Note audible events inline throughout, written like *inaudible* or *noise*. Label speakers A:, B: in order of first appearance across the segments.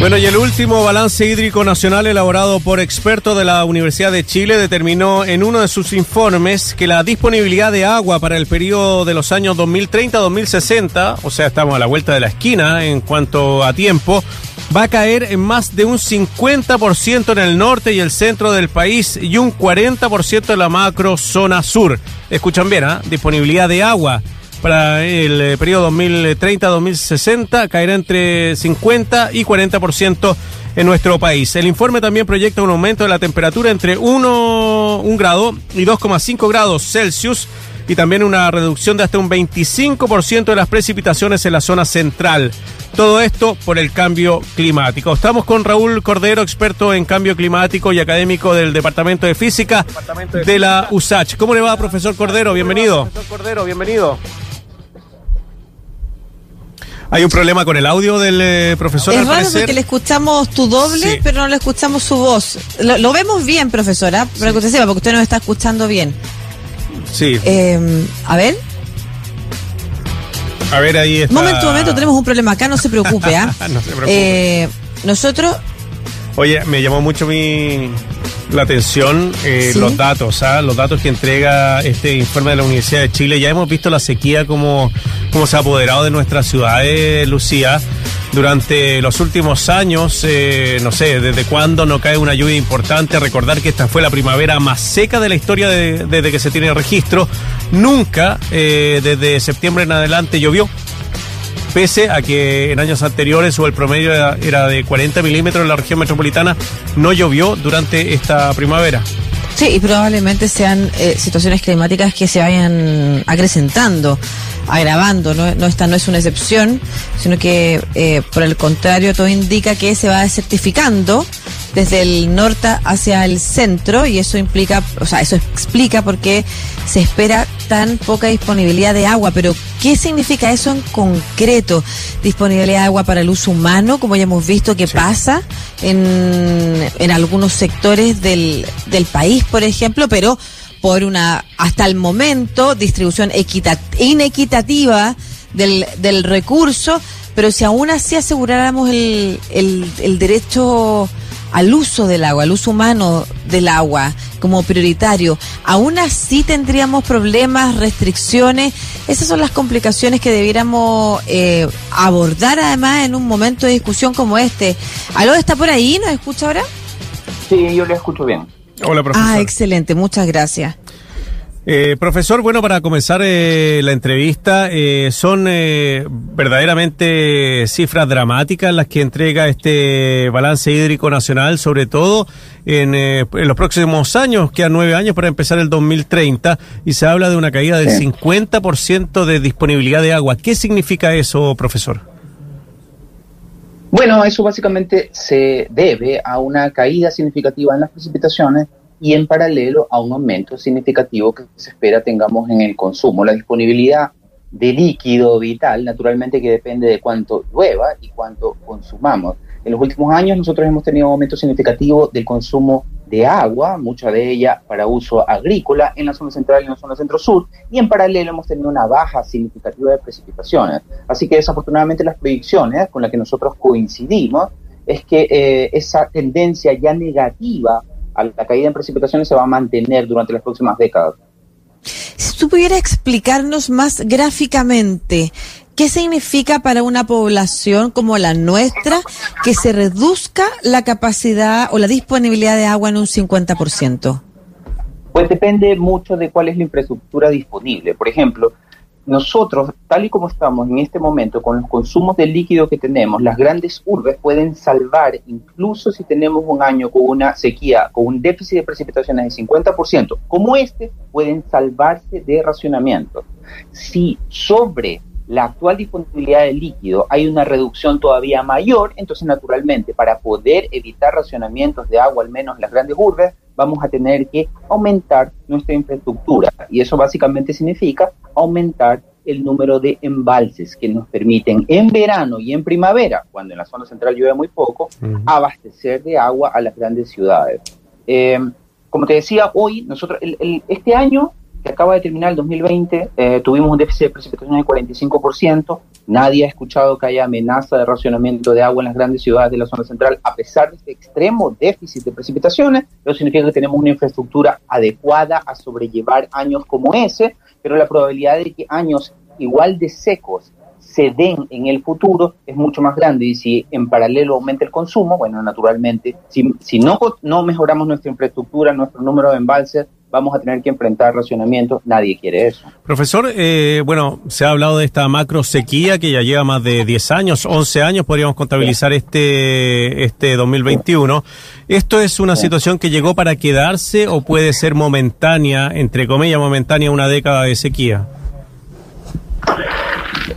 A: Bueno, y el último balance hídrico nacional elaborado por expertos de la Universidad de Chile determinó en uno de sus informes que la disponibilidad de agua para el periodo de los años 2030-2060, o sea, estamos a la vuelta de la esquina en cuanto a tiempo, va a caer en más de un 50% en el norte y el centro del país y un 40% en la macro zona sur. Escuchan bien, ¿ah? Disponibilidad de agua para el eh, periodo 2030-2060 caerá entre 50 y 40% en nuestro país. El informe también proyecta un aumento de la temperatura entre 1, 1 grado y 2,5 grados Celsius y también una reducción de hasta un 25% de las precipitaciones en la zona central. Todo esto por el cambio climático. Estamos con Raúl Cordero, experto en cambio climático y académico del Departamento de Física de, la USACH. ¿Cómo le va, profesor Cordero? Bienvenido. Profesor Cordero, bienvenido. Hay un problema con el audio del eh, profesor.
B: Es raro porque le escuchamos tu doble, pero no le escuchamos su voz. Lo, vemos bien, profesora, para que usted sepa, porque usted nos está escuchando bien.
A: Sí.
B: Em, a ver.
A: A ver, ahí está.
B: Momento, momento, tenemos un problema acá, no se preocupe, ¿ah? *laughs*
A: no se preocupe.
B: Eh, nosotros.
A: Oye, me llamó mucho mi la atención eh, los datos, ¿ah? los datos que entrega este informe de la Universidad de Chile. Ya hemos visto la sequía como, como se ha apoderado de nuestras ciudades, Lucía. Durante los últimos años, eh, no sé, desde cuándo no cae una lluvia importante. Recordar que esta fue la primavera más seca de la historia desde que se tiene registro. Nunca, eh, desde septiembre en adelante, llovió pese a que en años anteriores o el promedio era, de 40 milímetros en la región metropolitana, no llovió durante esta primavera.
B: Sí, y probablemente sean eh, situaciones climáticas que se vayan acrecentando, agravando, ¿no? no esta no es una excepción, sino que eh, por el contrario todo indica que se va desertificando desde el norte hacia el centro y eso implica, o sea, eso explica por qué se espera tan poca disponibilidad de agua, pero ¿qué significa eso en concreto? Disponibilidad de agua para el uso humano, como ya hemos visto que pasa en, en algunos sectores del, del país, por ejemplo, pero por una, hasta el momento, distribución inequitativa del, del recurso, pero si aún así aseguráramos el, el, el derecho al uso del agua, al uso humano del agua como prioritario, aún así tendríamos problemas, restricciones. Esas son las complicaciones que debiéramos eh, abordar además en un momento de discusión como este. ¿Aló está por ahí? ¿Nos escucha ahora?
C: Sí, yo le escucho bien.
A: Hola, profesor.
B: Ah, excelente, muchas gracias.
A: Eh, profesor, bueno, para comenzar eh, la entrevista, eh, son verdaderamente cifras dramáticas las que entrega este balance hídrico nacional, sobre todo en, los próximos años, quedan nueve años para empezar el 2030, y se habla de una caída del 50% de disponibilidad de agua. ¿Qué significa eso, profesor?
C: Bueno, eso básicamente se debe a una caída significativa en las precipitaciones y en paralelo a un aumento significativo que se espera tengamos en el consumo. La disponibilidad de líquido vital, naturalmente que depende de cuánto llueva y cuánto consumamos. En los últimos años nosotros hemos tenido un aumento significativo del consumo de agua, mucha de ella para uso agrícola en la zona central y en la zona centro-sur, y en paralelo hemos tenido una baja significativa de precipitaciones. Así que desafortunadamente las predicciones con las que nosotros coincidimos es que eh, esa tendencia ya negativa la caída en precipitaciones se va a mantener durante las próximas décadas.
B: Si tú pudieras explicarnos más gráficamente ¿Qué significa para una población como la nuestra que se reduzca la capacidad o la disponibilidad de agua en un 50%?
C: Pues depende mucho de cuál es la infraestructura disponible. Por ejemplo, nosotros, tal y como estamos en este momento, con los consumos de líquido que tenemos, las grandes urbes pueden salvar, incluso si tenemos un año con una sequía, con un déficit de precipitaciones de 50%, como este, pueden salvarse de racionamiento. Si sobre la actual disponibilidad de líquido hay una reducción todavía mayor, entonces naturalmente para poder evitar racionamientos de agua, al menos en las grandes urbes, vamos a tener que aumentar nuestra infraestructura. Y eso básicamente significa aumentar el número de embalses que nos permiten en verano y en primavera, cuando en la zona central llueve muy poco, abastecer de agua a las grandes ciudades. Eh, como te decía, hoy nosotros, este año que acaba de terminar el 2020, eh, tuvimos un déficit de precipitación de 45%, Nadie ha escuchado que haya amenaza de racionamiento de agua en las grandes ciudades de la zona central, a pesar de este extremo déficit de precipitaciones. Eso significa que tenemos una infraestructura adecuada a sobrellevar años como ese, pero la probabilidad de que años igual de secos se den en el futuro es mucho más grande y si en paralelo aumenta el consumo, bueno, naturalmente, si, si no mejoramos nuestra infraestructura, nuestro número de embalses, vamos a tener que enfrentar racionamientos. Nadie quiere eso.
A: Profesor, eh, bueno, se ha hablado de esta macro sequía que ya lleva más de 10 años, 11 años, podríamos contabilizar este, este 2021. ¿Esto es una situación que llegó para quedarse o puede ser momentánea, entre comillas, momentánea, una década de sequía?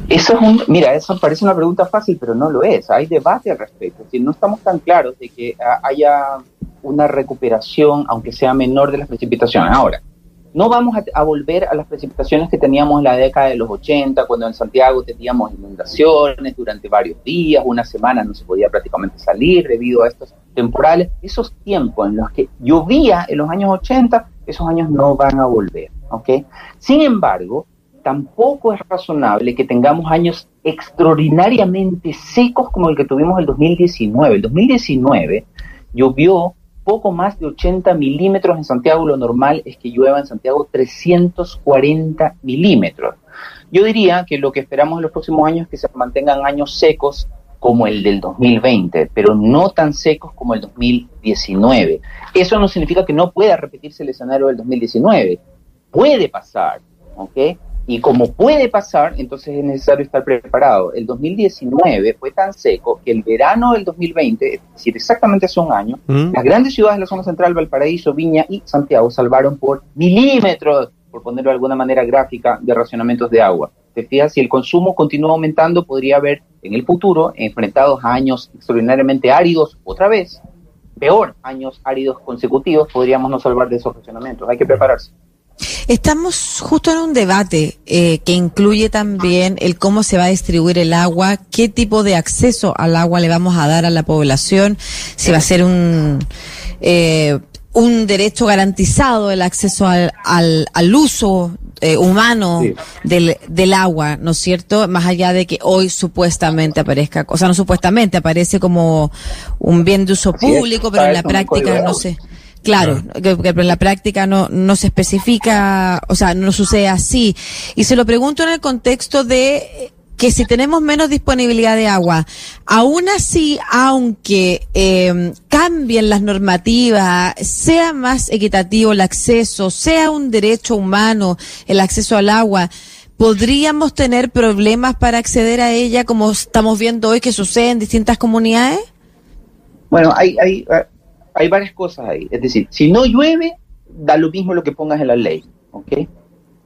C: Eso es un, mira, eso parece una pregunta fácil, pero no lo es. Hay debate al respecto. Si no estamos tan claros de que ah, haya una recuperación, aunque sea menor, de las precipitaciones. Ahora, no vamos a, volver a las precipitaciones que teníamos en la década de los 80, cuando en Santiago teníamos inundaciones durante varios días, una semana no se podía prácticamente salir debido a estos temporales. Esos tiempos en los que llovía en los años 80, esos años no van a volver. ¿ok? Sin embargo, tampoco es razonable que tengamos años extraordinariamente secos como el que tuvimos el 2019. El 2019 llovió poco más de 80 milímetros en Santiago, lo normal es que llueva en Santiago 340 milímetros. Yo diría que lo que esperamos en los próximos años es que se mantengan años secos como el del 2020, pero no tan secos como el 2019. Eso no significa que no pueda repetirse el escenario del 2019. Puede pasar, ¿ok? Y como puede pasar, entonces es necesario estar preparado. El 2019 fue tan seco que el verano del 2020, es decir, exactamente hace un año, mm. las grandes ciudades de la zona central, Valparaíso, Viña y Santiago, salvaron por milímetros, por ponerlo de alguna manera gráfica, de racionamientos de agua. Te fijas, si el consumo continúa aumentando, podría haber en el futuro, enfrentados a años extraordinariamente áridos otra vez, peor, años áridos consecutivos, podríamos no salvar de esos racionamientos. Hay que prepararse.
B: Estamos justo en un debate eh, que incluye también el cómo se va a distribuir el agua, qué tipo de acceso al agua le vamos a dar a la población, si va a ser un eh, un derecho garantizado el acceso al, al, uso eh, humano del, del agua, ¿no es cierto? Más allá de que hoy supuestamente aparezca, o sea, no supuestamente, aparece como un bien de uso público, pero en la práctica no sé. Claro, Que, en la práctica no, no se especifica, o sea, no sucede así. Y se lo pregunto en el contexto de que si tenemos menos disponibilidad de agua, aún así, aunque eh, cambien las normativas, sea más equitativo el acceso, sea un derecho humano el acceso al agua, ¿podríamos tener problemas para acceder a ella como estamos viendo hoy que sucede en distintas comunidades?
C: Bueno, hay, hay, hay varias cosas ahí. Es decir, si no llueve, da lo mismo lo que pongas en la ley, ¿ok?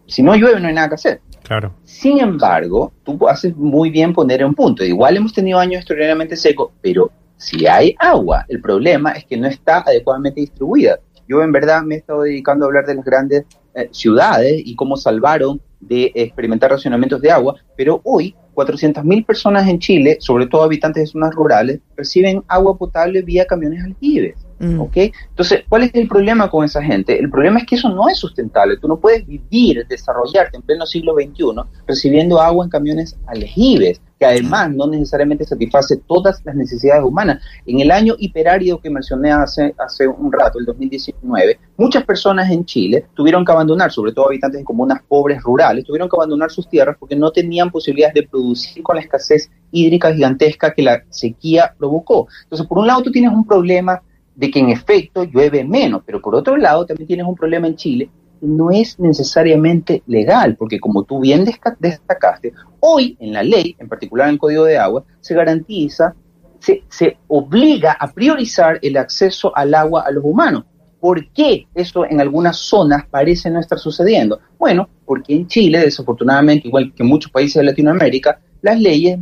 C: Si no llueve, no hay nada que hacer.
A: Claro.
C: Sin embargo, tú haces muy bien poner un punto. Igual hemos tenido años extraordinariamente secos, pero si hay agua, el problema es que no está adecuadamente distribuida. Yo en verdad me he estado dedicando a hablar de las grandes eh, ciudades y cómo salvaron de experimentar racionamientos de agua, pero hoy 400.000 personas en Chile, sobre todo habitantes de zonas rurales, reciben agua potable vía camiones aljibes. Mm. ¿ok? Entonces, ¿cuál es el problema con esa gente? El problema es que eso no es sustentable. Tú no puedes vivir, desarrollarte en pleno siglo XXI recibiendo agua en camiones aljibes que además no necesariamente satisface todas las necesidades humanas. En el año hiperárido que mencioné hace, hace un rato, el 2019, muchas personas en Chile tuvieron que abandonar, sobre todo habitantes de comunas pobres rurales, tuvieron que abandonar sus tierras porque no tenían posibilidades de producir con la escasez hídrica gigantesca que la sequía provocó. Entonces, por un lado, tú tienes un problema de que en efecto llueve menos, pero por otro lado también tienes un problema en Chile no es necesariamente legal, porque como tú bien destacaste, hoy en la ley, en particular en el Código de Agua, se garantiza, se, se obliga a priorizar el acceso al agua a los humanos. ¿Por qué eso en algunas zonas parece no estar sucediendo? Bueno, porque en Chile, desafortunadamente, igual que en muchos países de Latinoamérica, las leyes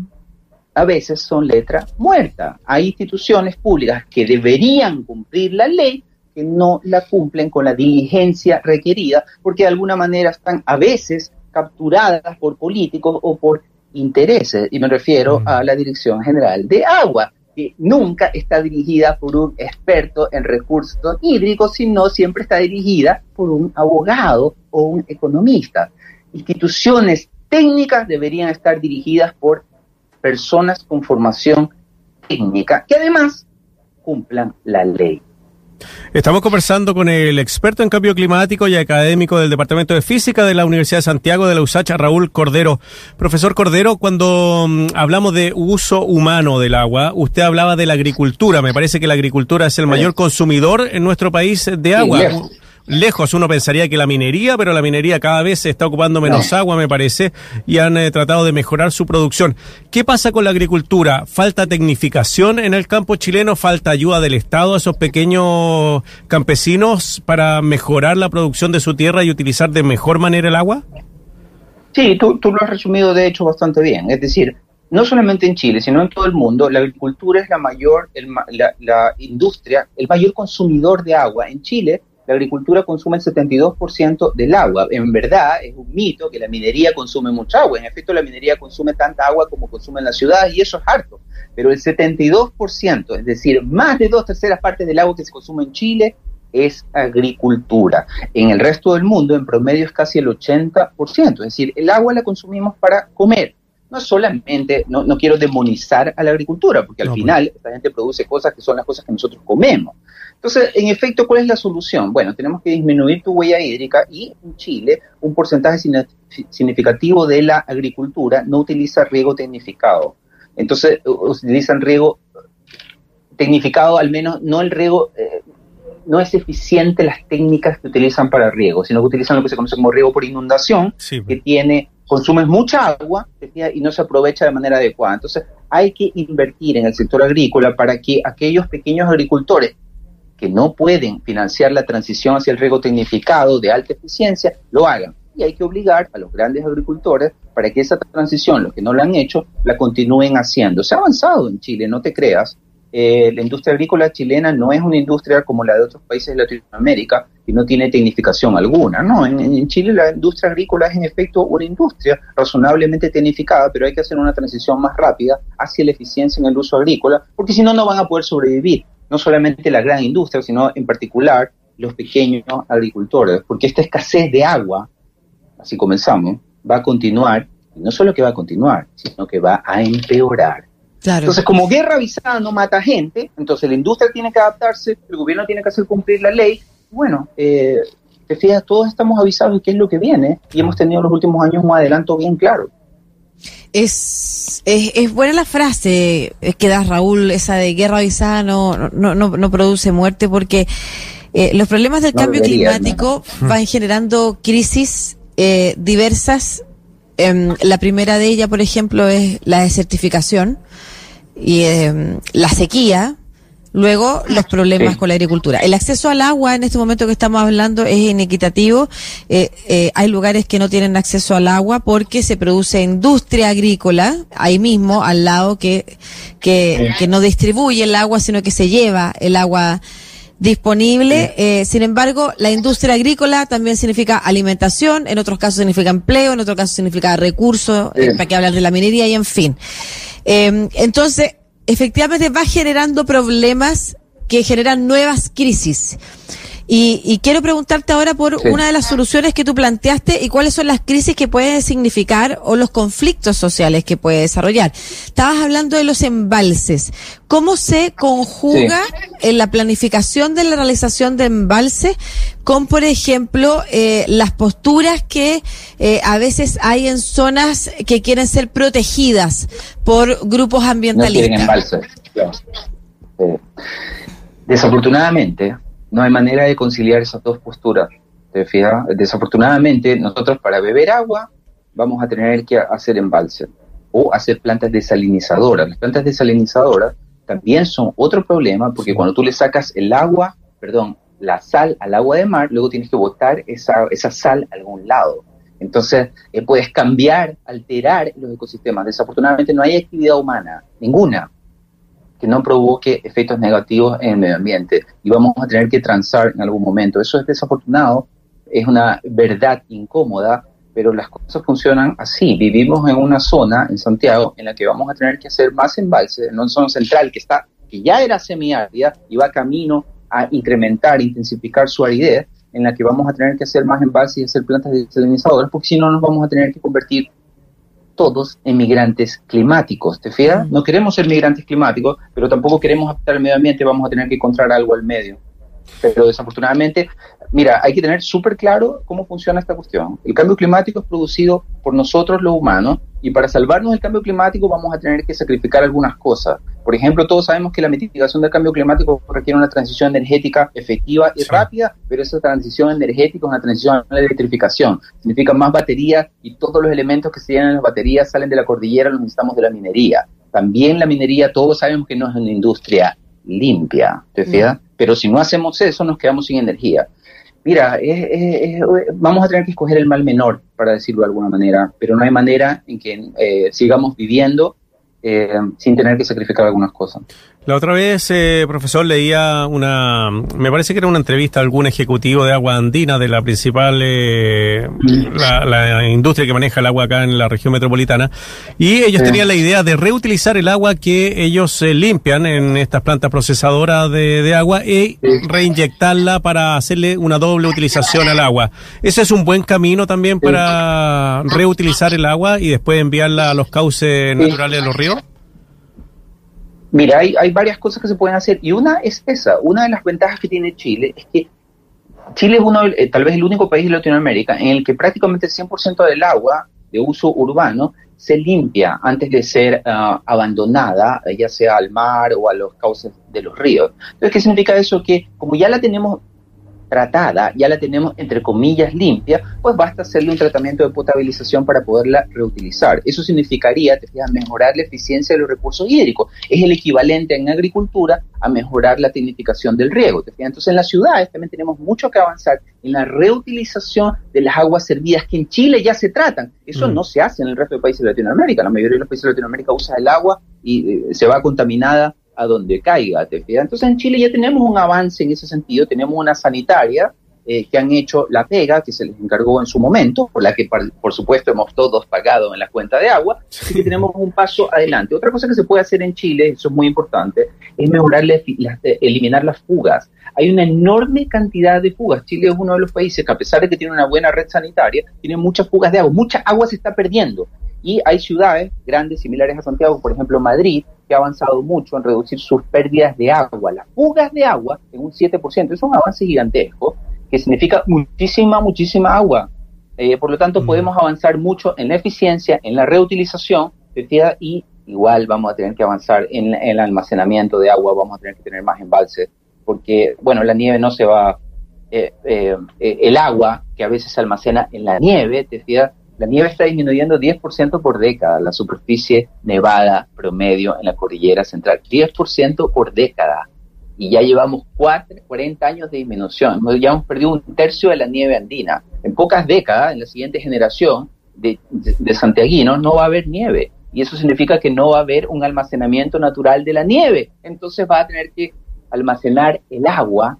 C: a veces son letra muerta. Hay instituciones públicas que deberían cumplir la ley, que no la cumplen con la diligencia requerida, porque de alguna manera están a veces capturadas por políticos o por intereses, y me refiero mm. a la Dirección General de Agua, que nunca está dirigida por un experto en recursos hídricos, sino siempre está dirigida por un abogado o un economista. Instituciones técnicas deberían estar dirigidas por personas con formación técnica que además cumplan la ley.
A: Estamos conversando con el experto en cambio climático y académico del Departamento de Física de la Universidad de Santiago de la USACH, Raúl Cordero. Profesor Cordero, cuando mm, hablamos de uso humano del agua, usted hablaba de la agricultura. Me parece que la agricultura es el mayor consumidor en nuestro país de agua lejos. Uno pensaría que la minería, pero la minería cada vez se está ocupando menos agua, me parece, y han eh, tratado de mejorar su producción. ¿Qué pasa con la agricultura? ¿Falta tecnificación en el campo chileno? ¿Falta ayuda del Estado a esos pequeños campesinos para mejorar la producción de su tierra y utilizar de mejor manera el agua?
C: Sí, tú, tú lo has resumido de hecho bastante bien. Es decir, no solamente en Chile, sino en todo el mundo, la agricultura es la mayor, la, la industria, el mayor consumidor de agua. En Chile, la agricultura consume el 72% del agua. En verdad, es un mito que la minería consume mucha agua. En efecto, la minería consume tanta agua como consume en las ciudades y eso es harto. Pero el 72%, es decir, más de dos terceras partes del agua que se consume en Chile, es agricultura. En el resto del mundo, en promedio, es casi el 80%. Es decir, el agua la consumimos para comer. No solamente, no, no quiero demonizar a la agricultura, porque al pues. final esta gente produce cosas que son las cosas que nosotros comemos. Entonces, en efecto, ¿cuál es la solución? Bueno, tenemos que disminuir tu huella hídrica y en Chile un porcentaje significativo de la agricultura no utiliza riego tecnificado. Entonces, utilizan riego tecnificado, al menos no el riego, eh, no es eficiente las técnicas que utilizan para riego, sino que utilizan lo que se conoce como riego por inundación, que tiene, consume mucha agua y no se aprovecha de manera adecuada. Entonces, hay que invertir en el sector agrícola para que aquellos pequeños agricultores que no pueden financiar la transición hacia el riego tecnificado de alta eficiencia, lo hagan. Y hay que obligar a los grandes agricultores para que esa transición, los que no la han hecho, la continúen haciendo. Se ha avanzado en Chile, no te creas. Eh, la industria agrícola chilena no es una industria como la de otros países de Latinoamérica y no tiene tecnificación alguna. No, en, en, Chile la industria agrícola es en efecto una industria razonablemente tecnificada, pero hay que hacer una transición más rápida hacia la eficiencia en el uso agrícola, porque si no, no van a poder sobrevivir no solamente la gran industria, sino en particular los pequeños agricultores, porque esta escasez de agua, así comenzamos, va a continuar, y no solo que va a continuar, sino que va a empeorar. Entonces, como guerra avisada no mata gente, entonces la industria tiene que adaptarse, el gobierno tiene que hacer cumplir la ley. Bueno, eh, te fijas, todos estamos avisados de qué es lo que viene y hemos tenido los últimos años un adelanto bien claro.
B: Es, es, buena la frase que da Raúl, esa de guerra avisada no, no, no, produce muerte, porque eh, los problemas del cambio climático van generando crisis eh, diversas. Em, la primera de ellas, por ejemplo, es la desertificación y em, la sequía, Luego, los problemas con la agricultura. El acceso al agua en este momento que estamos hablando es inequitativo. Eh, eh, hay lugares que no tienen acceso al agua porque se produce industria agrícola ahí mismo, al lado, que, que, que no distribuye el agua, sino que se lleva el agua disponible. Eh, sin embargo, la industria agrícola también significa alimentación, en otros casos significa empleo, en otros casos significa recursos, para que hablar de la minería y en fin. entonces, efectivamente va generando problemas que generan nuevas crisis. Y, quiero preguntarte ahora por una de las soluciones que tú planteaste y cuáles son las crisis que puede significar o los conflictos sociales que puede desarrollar. Estabas hablando de los embalses. ¿Cómo se conjuga en la planificación de la realización de embalses con, por ejemplo, eh, las posturas que eh, a veces hay en zonas que quieren ser protegidas por grupos ambientalistas?
C: Desafortunadamente, no hay manera de conciliar esas dos posturas. ¿Te fijas? Desafortunadamente, nosotros para beber agua vamos a tener que hacer embalse o hacer plantas desalinizadoras. Las plantas desalinizadoras también son otro problema porque cuando tú le sacas el agua, perdón, la sal al agua de mar, luego tienes que botar esa, esa sal a algún lado. Entonces, eh, puedes cambiar, alterar los ecosistemas. Desafortunadamente no hay actividad humana, ninguna, que no provoque efectos negativos en el medio ambiente y vamos a tener que transar en algún momento. Eso es desafortunado, es una verdad incómoda, pero las cosas funcionan así. Vivimos en una zona en Santiago en la que vamos a tener que hacer más embalses, en una zona central que está que ya era semiárida y va camino a incrementar, intensificar su aridez, en la que vamos a tener que hacer más embalses y hacer plantas desalinizadoras, porque si no nos vamos a tener que convertir todos emigrantes climáticos, ¿te fijas? No queremos ser migrantes climáticos, pero tampoco queremos afectar el medio ambiente, vamos a tener que encontrar algo al medio. Pero desafortunadamente, mira, hay que tener súper claro cómo funciona esta cuestión. El cambio climático es producido por nosotros los humanos y para salvarnos del cambio climático vamos a tener que sacrificar algunas cosas. Por ejemplo, todos sabemos que la mitigación del cambio climático requiere una transición energética efectiva y rápida, pero esa transición energética es una transición a la electrificación. Significa más baterías y todos los elementos que se llenan en las baterías salen de la cordillera, los necesitamos de la minería. También la minería, todos sabemos que no es una industria limpia, ¿te fijas? Pero si no hacemos eso, nos quedamos sin energía. Mira, vamos a tener que escoger el mal menor, para decirlo de alguna manera, pero no hay manera en que eh, sigamos viviendo eh, sin tener que sacrificar algunas cosas.
A: La otra vez, eh, profesor, leía una, me parece que era una entrevista a algún ejecutivo de agua andina de la principal, eh, la, industria que maneja el agua acá en la región metropolitana, y ellos tenían la idea de reutilizar el agua que ellos limpian en estas plantas procesadoras de, agua y reinyectarla para hacerle una doble utilización al agua. ¿Ese es un buen camino también para reutilizar el agua y después enviarla a los cauces naturales de los ríos?
C: Mira, hay, hay varias cosas que se pueden hacer y una es esa. Una de las ventajas que tiene Chile es que Chile es uno, eh, tal vez el único país de Latinoamérica en el que prácticamente el 100% del agua de uso urbano se limpia antes de ser ah, abandonada, ya sea al mar o a los cauces de los ríos. Entonces, ¿qué significa eso? Que como ya la tenemos tratada, ya la tenemos entre comillas limpia, pues basta hacerle un tratamiento de potabilización para poderla reutilizar. Eso significaría, te fijas, mejorar la eficiencia de los recursos hídricos. Es el equivalente en agricultura a mejorar la tecnificación del riego. ¿te fijas? Entonces en las ciudades también tenemos mucho que avanzar en la reutilización de las aguas servidas que en Chile ya se tratan. Eso mm. no se hace en el resto de países de Latinoamérica. La mayoría de los países de Latinoamérica usa el agua y eh, se va contaminada a donde caiga, ¿te fijas? Entonces en Chile ya tenemos un avance en ese sentido, tenemos una sanitaria eh, que han hecho la pega que se les encargó en su momento, por la que por, supuesto hemos todos pagado en la cuenta de agua, así que tenemos un paso adelante. Otra cosa que se puede hacer en Chile, eso es muy importante, es mejorar, eh, eliminar las fugas. Hay una enorme cantidad de fugas. Chile es uno de los países que a pesar de que tiene una buena red sanitaria, tiene muchas fugas de agua, mucha agua se está perdiendo. Y hay ciudades grandes similares a Santiago, por ejemplo Madrid, que ha avanzado mucho en reducir sus pérdidas de agua, las fugas de agua en un 7%. Es un avance gigantesco que significa muchísima, muchísima agua. Eh, por lo tanto, mm. podemos avanzar mucho en la eficiencia, en la reutilización, y igual vamos a tener que avanzar en, el almacenamiento de agua, vamos a tener que tener más embalses, porque, bueno, la nieve no se va, eh, eh, el agua que a veces se almacena en la nieve, te fijas, la nieve está disminuyendo 10% por década, la superficie nevada promedio en la cordillera central, 10% por década. Y ya llevamos 40 años de disminución, ya hemos perdido un tercio de la nieve andina. En pocas décadas, en la siguiente generación de, de, santiaguinos, no va a haber nieve. Y eso significa que no va a haber un almacenamiento natural de la nieve. Entonces va a tener que almacenar el agua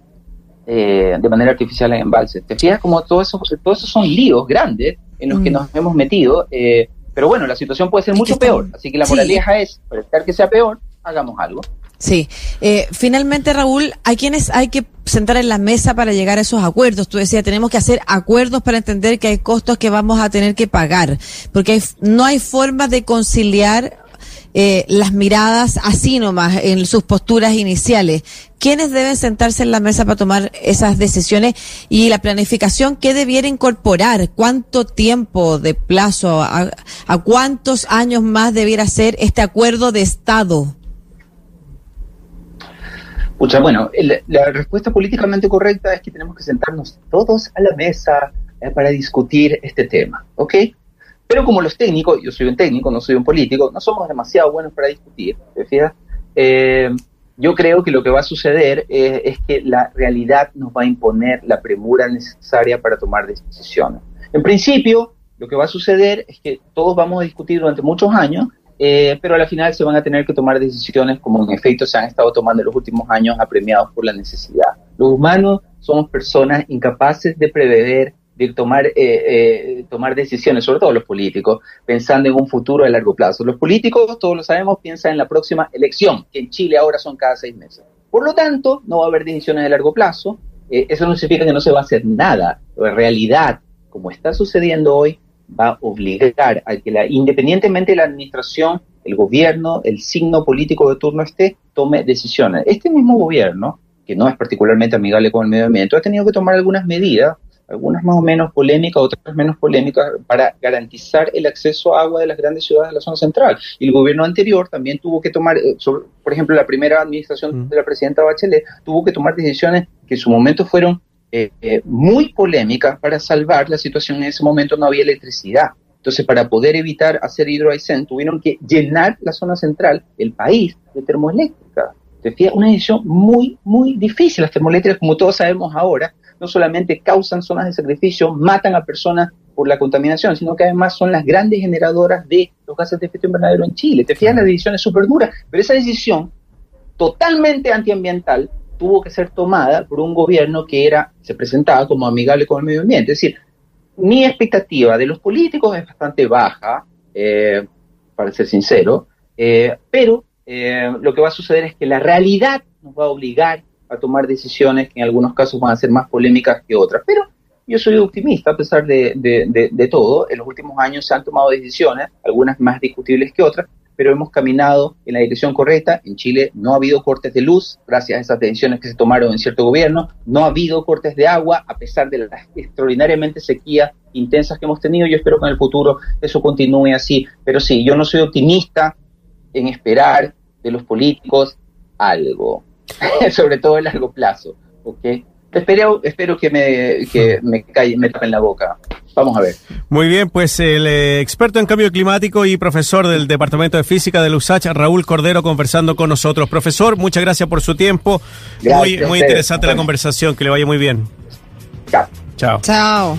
C: eh, de manera artificial en embalses. ¿Te fijas como todo eso, todos esos son líos grandes en los que mm. nos hemos metido. Eh, pero bueno, la situación puede ser mucho peor. Así que la moraleja es, para evitar que sea peor, hagamos algo.
B: Sí. Eh, finalmente, Raúl, hay quienes hay que sentar en la mesa para llegar a esos acuerdos. Tú decías, tenemos que hacer acuerdos para entender que hay costos que vamos a tener que pagar, porque no hay forma de conciliar eh, las miradas así nomás en sus posturas iniciales. ¿Quiénes deben sentarse en la mesa para tomar esas decisiones y la planificación qué debiera incorporar? ¿Cuánto tiempo de plazo? ¿A, cuántos años más debiera ser este acuerdo de Estado?
C: Pucha, bueno, la respuesta políticamente correcta es que tenemos que sentarnos todos a la mesa eh, para discutir este tema, ¿ok? Pero como los técnicos, yo soy un técnico, no soy un político, no somos demasiado buenos para discutir, eh, yo creo que lo que va a suceder es que la realidad nos va a imponer la premura necesaria para tomar decisiones. En principio, lo que va a suceder es que todos vamos a discutir durante muchos años, eh, pero al final se van a tener que tomar decisiones como en efecto se han estado tomando en los últimos años apremiados por la necesidad. Los humanos somos personas incapaces de prever de tomar, eh, eh, tomar decisiones, sobre todo los políticos, pensando en un futuro a largo plazo. Los políticos, todos lo sabemos, piensan en la próxima elección, que en Chile ahora son cada seis meses. Por lo tanto, no va a haber decisiones de largo plazo. Eh, eso no significa que no se va a hacer nada. En realidad, como está sucediendo hoy, va a obligar a que la, independientemente de la administración, el gobierno, el signo político de turno esté, tome decisiones. Este mismo gobierno, que no es particularmente amigable con el medio ambiente, ha tenido que tomar algunas medidas algunas más o menos polémicas, otras menos polémicas, para garantizar el acceso a agua de las grandes ciudades de la zona central. Y el gobierno anterior también tuvo que tomar, eh, por ejemplo, la primera administración mm. de la presidenta Bachelet tuvo que tomar decisiones que en su momento fueron eh, eh, muy polémicas para salvar la situación. En ese momento no había electricidad. Entonces, para poder evitar hacer hidroaicén, tuvieron que llenar la zona central, el país, de termoeléctricas. Una decisión muy, muy difícil. Las termoeléctricas, como todos sabemos ahora, no solamente causan zonas de sacrificio, matan a personas por la contaminación, sino que además son las grandes generadoras de los gases de efecto invernadero en Chile. Te fijas, la decisión es súper dura, pero esa decisión totalmente antiambiental tuvo que ser tomada por un gobierno que era, se presentaba como amigable con el medio ambiente. Es decir, mi expectativa de los políticos es bastante baja, eh, para ser sincero, eh, pero eh, lo que va a suceder es que la realidad nos va a obligar a tomar decisiones que en algunos casos van a ser más polémicas que otras. Pero yo soy optimista a pesar de, de, todo. En los últimos años se han tomado decisiones, algunas más discutibles que otras, pero hemos caminado en la dirección correcta. En Chile no ha habido cortes de luz gracias a esas decisiones que se tomaron en cierto gobierno. No ha habido cortes de agua a pesar de las extraordinariamente sequías intensas que hemos tenido. Yo espero que en el futuro eso continúe así. Pero sí, yo no soy optimista en esperar de los políticos algo. *laughs* sobre todo a largo plazo. ¿okay? Espero, espero que me, que me, calle, me tapen la boca. Vamos a ver.
A: Muy bien, pues el eh, experto en cambio climático y profesor del Departamento de Física de USACH, Raúl Cordero, conversando con nosotros. Profesor, muchas gracias por su tiempo. muy muy interesante la conversación, que le vaya muy bien.
C: Chao.
A: Chao.
B: Chao.